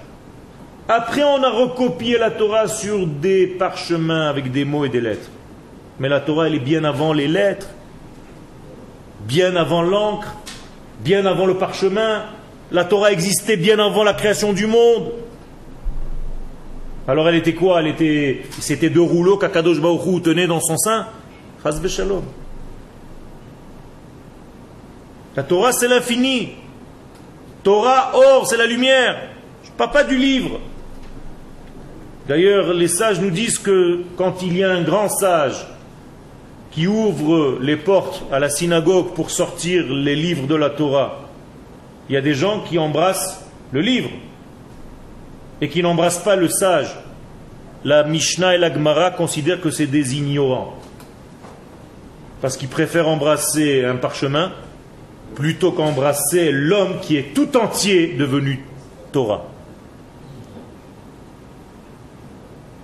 Après on a recopié la Torah sur des parchemins avec des mots et des lettres. Mais la Torah elle est bien avant les lettres, bien avant l'encre, bien avant le parchemin, la Torah existait bien avant la création du monde. Alors elle était quoi? Elle était, c'était deux rouleaux qu'Akadosh Baruch tenait dans son sein? Chaz La Torah, c'est l'infini. Torah, or, c'est la lumière. Je ne parle pas du livre. D'ailleurs, les sages nous disent que quand il y a un grand sage qui ouvre les portes à la synagogue pour sortir les livres de la Torah, il y a des gens qui embrassent le livre et qui n'embrassent pas le sage. La Mishnah et la Gemara considèrent que c'est des ignorants. Parce qu'ils préfèrent embrasser un parchemin plutôt qu'embrasser l'homme qui est tout entier devenu Torah.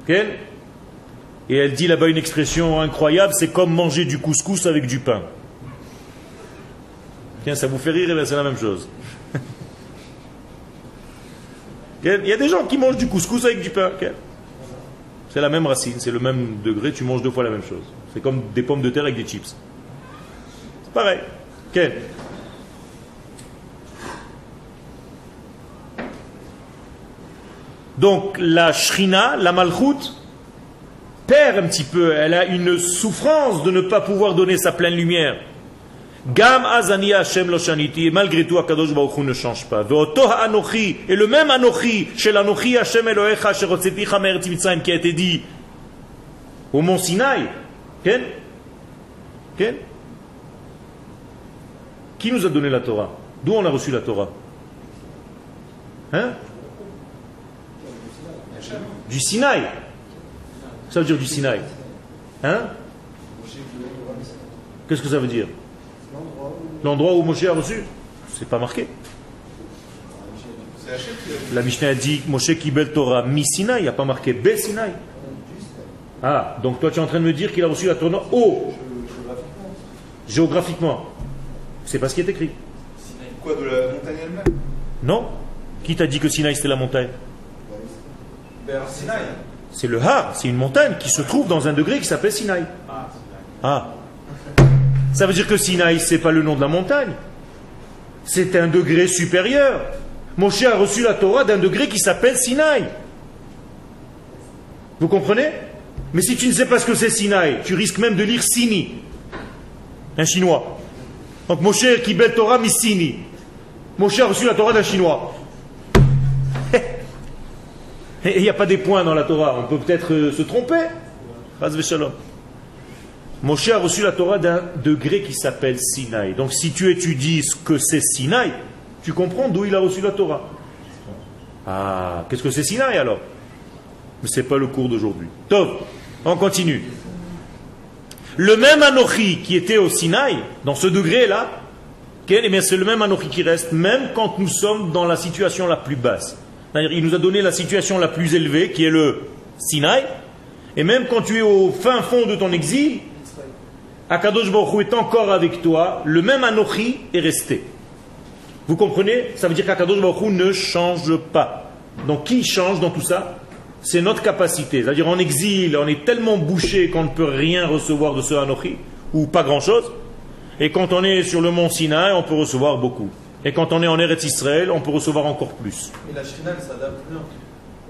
Et elle dit là-bas une expression incroyable, c'est comme manger du couscous avec du pain. Tiens, ça vous fait rire, eh c'est la même chose. Il y a des gens qui mangent du couscous avec du pain. C'est la même racine, c'est le même degré, tu manges deux fois la même chose. C'est comme des pommes de terre avec des chips. C'est pareil. Donc la shrina, la malchoute, perd un petit peu, elle a une souffrance de ne pas pouvoir donner sa pleine lumière. Gam azani Hashem lo shaniti, malgré tout Akadosh Baruch ne change pas. Et le même anochi, shel anochi Hashem Elohecha sherotzeticha me'eretz Mitzrayim, qui a été dit au mont Sinaï. Qui nous a donné la Torah? D'où on a reçu la Torah? Hein? Du Sinaï. Ça veut dire du Sinaï. Hein? Qu'est-ce que ça veut dire? L'endroit où Moshe a reçu C'est pas marqué. La Mishnah a dit Moshe Kibel Torah mi Sinaï, il n'y a pas marqué Be Sinaï. Ah, donc toi tu es en train de me dire qu'il a reçu la Torah haut. Géographiquement. C'est pas ce qui est écrit. Quoi, de la montagne elle-même? Non. Qui t'a dit que Sinaï c'était la montagne? Sinaï. C'est le Har, c'est une montagne qui se trouve dans un degré qui s'appelle Sinaï. Ah. Ça veut dire que Sinaï, c'est pas le nom de la montagne. C'est un degré supérieur. Moshe a reçu la Torah d'un degré qui s'appelle Sinaï. Vous comprenez? Mais si tu ne sais pas ce que c'est Sinaï, tu risques même de lire Sini, un chinois. Donc Moshe qui belle Torah, mais Sini. Moshe a reçu la Torah d'un chinois. Il n'y a pas des points dans la Torah. On peut peut-être euh, se tromper. Moshe a reçu la Torah d'un degré qui s'appelle Sinaï. Donc si tu étudies ce que c'est Sinaï, tu comprends d'où il a reçu la Torah. Ah, qu'est-ce que c'est Sinaï alors? Mais ce n'est pas le cours d'aujourd'hui. Top, on continue. Le même Anochi qui était au Sinaï, dans ce degré-là, eh c'est le même Anochi qui reste, même quand nous sommes dans la situation la plus basse. Il nous a donné la situation la plus élevée, qui est le Sinaï, et même quand tu es au fin fond de ton exil, Akadosh Baruch est encore avec toi, le même Anochi est resté. Vous comprenez? Ça veut dire qu'Akadosh Baruch ne change pas. Donc qui change dans tout ça? C'est notre capacité. C'est-à-dire en exil, on est tellement bouché qu'on ne peut rien recevoir de ce Anochi, ou pas grand-chose. Et quand on est sur le mont Sinaï, on peut recevoir beaucoup. Et quand on est en Eretz Israël, on peut recevoir encore plus. Et la Shrina, elle s'adapte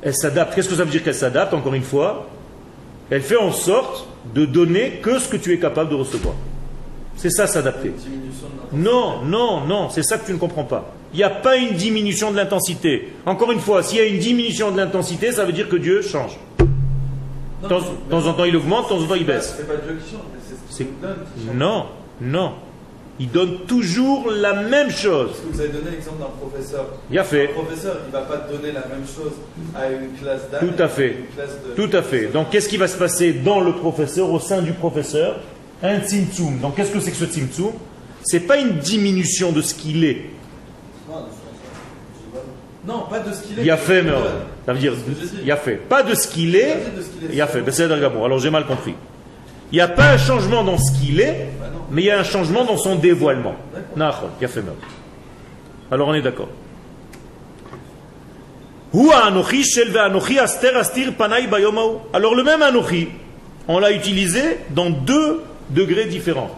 Elle s'adapte. Qu'est-ce que ça veut dire qu'elle s'adapte, encore une fois? Elle fait en sorte de donner que ce que tu es capable de recevoir. C'est ça s'adapter. Non, non, non, c'est ça que tu ne comprends pas. Il n'y a pas une diminution de l'intensité. Encore une fois, s'il y a une diminution de l'intensité, ça veut dire que Dieu change. De temps, en temps, il augmente, de temps en temps, il baisse. C'est pas Dieu qui change, c'est ce donne. Non, non. Il donne toujours la même chose. Vous avez donné l'exemple d'un professeur. Il a fait. Un professeur, il ne va pas donner la même chose à une classe d'âme. Tout à fait. Tout à fait. Donc, qu'est-ce qui va se passer dans le professeur, au sein du professeur? Un tzimtzum. Donc, qu'est-ce que c'est que ce tzimtzum C'est pas une diminution de ce qu'il est. Non, pas de ce qu'il est. Il a fait, mais ça veut dire, il a fait. Pas de ce qu'il est. Il a fait. C'est Alors, j'ai mal compris. Il n'y a pas un changement dans ce qu'il est, mais il y a un changement dans son dévoilement. Alors on est d'accord. Alors le même Anochi, on l'a utilisé dans deux degrés différents.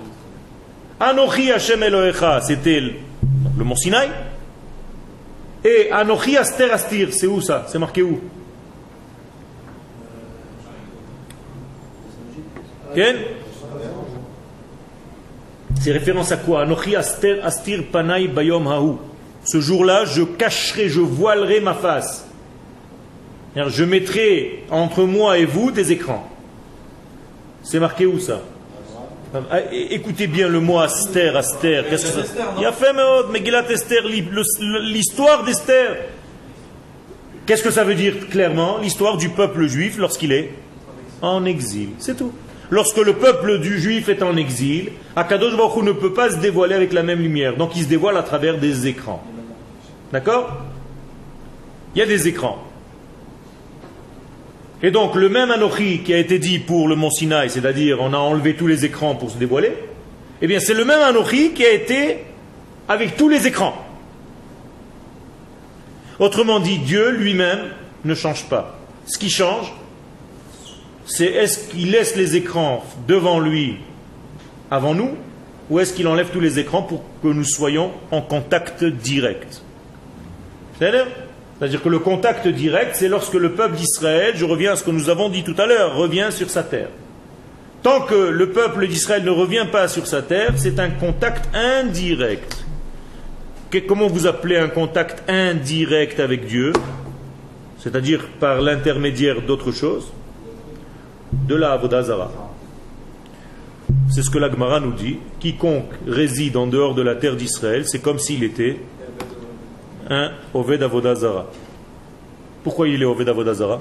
Anochi Hashem Elohecha, c'était le mont Sinaï. Et Anochi Aster Astir, c'est où ça? C'est marqué où? C'est référence à quoi? Anochi astir, astir panay bayom hahu. Ce jour-là, je cacherai, je voilerai ma face. Je mettrai entre moi et vous des écrans. C'est marqué où ça? Ah, Écoutez bien le mot Aster, Aster. Qu'est-ce que Il a fait Megillat Esther, l'histoire d'Esther. Qu'est-ce que ça veut dire clairement? L'histoire du peuple juif lorsqu'il est en exil. C'est tout. Lorsque le peuple du juif est en exil, Akadosh Baruch ne peut pas se dévoiler avec la même lumière. Donc il se dévoile à travers des écrans. D'accord? Il y a des écrans. Et donc le même Anochi qui a été dit pour le mont Sinaï, c'est-à-dire on a enlevé tous les écrans pour se dévoiler, eh bien c'est le même Anochi qui a été avec tous les écrans. Autrement dit, Dieu lui-même ne change pas. Ce qui change, c'est est-ce qu'il laisse les écrans devant lui avant nous, ou est-ce qu'il enlève tous les écrans pour que nous soyons en contact direct? C'est-à-dire que le contact direct, c'est lorsque le peuple d'Israël, je reviens à ce que nous avons dit tout à l'heure, revient sur sa terre. Tant que le peuple d'Israël ne revient pas sur sa terre, c'est un contact indirect. Comment vous appelez un contact indirect avec Dieu? C'est-à-dire par l'intermédiaire d'autre chose? De la Avodazara. C'est ce que l'Agmara nous dit. Quiconque réside en dehors de la terre d'Israël, c'est comme s'il était un Oved Avodazara. Pourquoi il est Oved Avodazara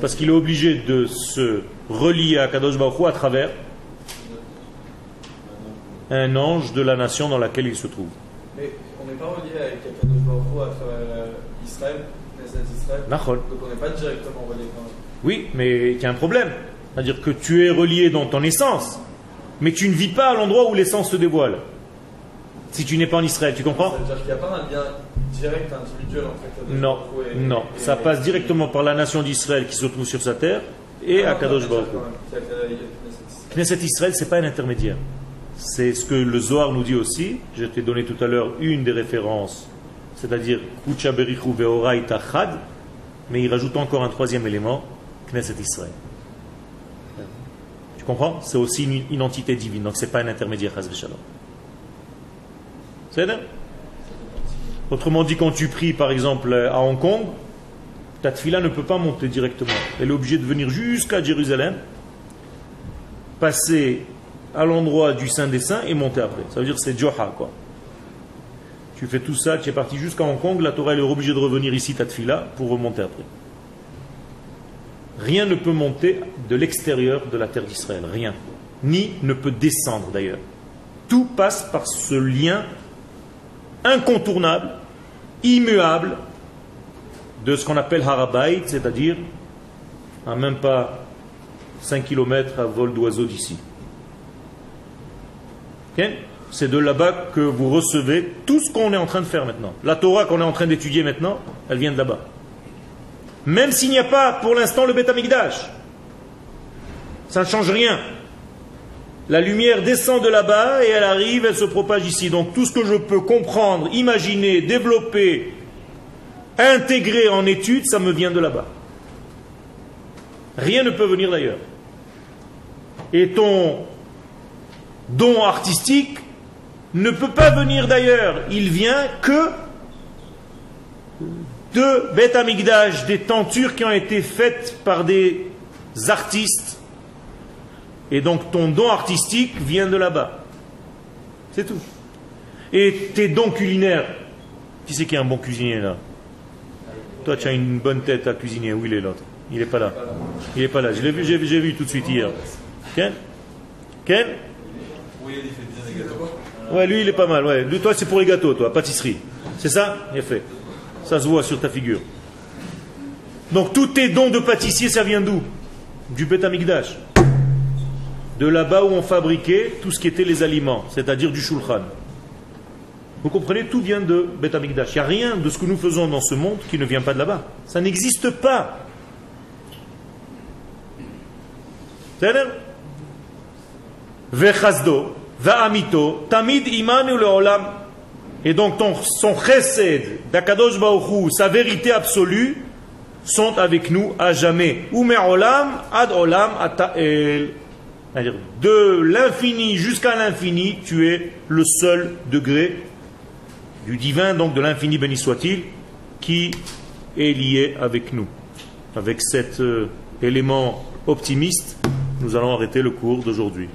Parce qu'il est obligé de se relier à Kadosh Baruch à travers un ange de la nation dans laquelle il se trouve. Mais on n'est pas relié avec Akadosh Baruch à travers euh, Israël? Donc on n'est pas directement relié quand même. Oui, mais il y a un problème. C'est-à-dire que tu es relié dans ton essence, mais tu ne vis pas à l'endroit où l'essence se dévoile. Si tu n'es pas en Israël, tu comprends Ça veut dire qu'il n'y a pas un lien direct individuel entre Akadosh Non, et- non. et- Ça passe directement par la nation d'Israël qui se trouve sur sa terre et Ah, à Kadosh Baruch. Knesset Israël, c'est pas un intermédiaire. C'est ce que le Zohar nous dit aussi. Je t'ai donné tout à l'heure une des références, c'est-à-dire Kucha Berichu Veorai Tachad, mais il rajoute encore un troisième élément, Knesset Israël. Tu comprends? C'est aussi une une entité divine, donc c'est pas un intermédiaire. C'est Autrement dit, quand tu pries, par exemple, à Hong Kong, ta tfila ne peut pas monter directement. Elle est obligée de venir jusqu'à Jérusalem, passer à l'endroit du Saint des Saints et monter après. Ça veut dire que c'est Joha, quoi. Tu fais tout ça, tu es parti jusqu'à Hong Kong, la Torah est obligée de revenir ici, ta tfila, pour remonter après. Rien ne peut monter de l'extérieur de la terre d'Israël, rien. Ni ne peut descendre d'ailleurs. Tout passe par ce lien incontournable, immuable, de ce qu'on appelle Harabait, c'est-à-dire à même pas 5 km à vol d'oiseau d'ici. Ok? C'est de là-bas que vous recevez tout ce qu'on est en train de faire maintenant. La Torah qu'on est en train d'étudier maintenant, elle vient de là-bas. Même s'il n'y a pas pour l'instant le Beth Amikdash. Ça ne change rien. La lumière descend de là-bas et elle arrive, elle se propage ici. Donc tout ce que je peux comprendre, imaginer, développer, intégrer en étude, ça me vient de là-bas. Rien ne peut venir d'ailleurs. Et ton don artistique ne peut pas venir d'ailleurs. Il vient que de Beth Amikdash, des tentures qui ont été faites par des artistes. Et donc ton don artistique vient de là-bas. C'est tout. Et tes dons culinaires, qui c'est qui est un bon cuisinier là? Toi tu as une bonne tête à cuisiner, où il est l'autre? Il n'est pas là. Il n'est pas là. Je l'ai vu, j'ai, vu tout de suite hier. Ken? Ken? Il. Ouais, lui il est pas mal. Ouais. Lui, toi c'est pour les gâteaux, toi, pâtisserie. C'est ça Bien fait. Ça se voit sur ta figure. Donc tous tes dons de pâtissier, ça vient d'où Du Beth Amikdash. De là-bas où on fabriquait tout ce qui était les aliments, c'est-à-dire du shulchan. Vous comprenez Tout vient de Beth Amikdash. Il n'y a rien de ce que nous faisons dans ce monde qui ne vient pas de là-bas. Ça n'existe pas. C'est Vechazdo, Va'amito, Tamid Imanu Leolam. Et donc son chesed d'Akadosh Hu, sa vérité absolue, sont avec nous à jamais. Ou Olam ad Olam ata'el. De l'infini jusqu'à l'infini, tu es le seul degré du divin, donc de l'infini béni soit-il, qui est lié avec nous. Avec cet euh, élément optimiste, nous allons arrêter le cours d'aujourd'hui.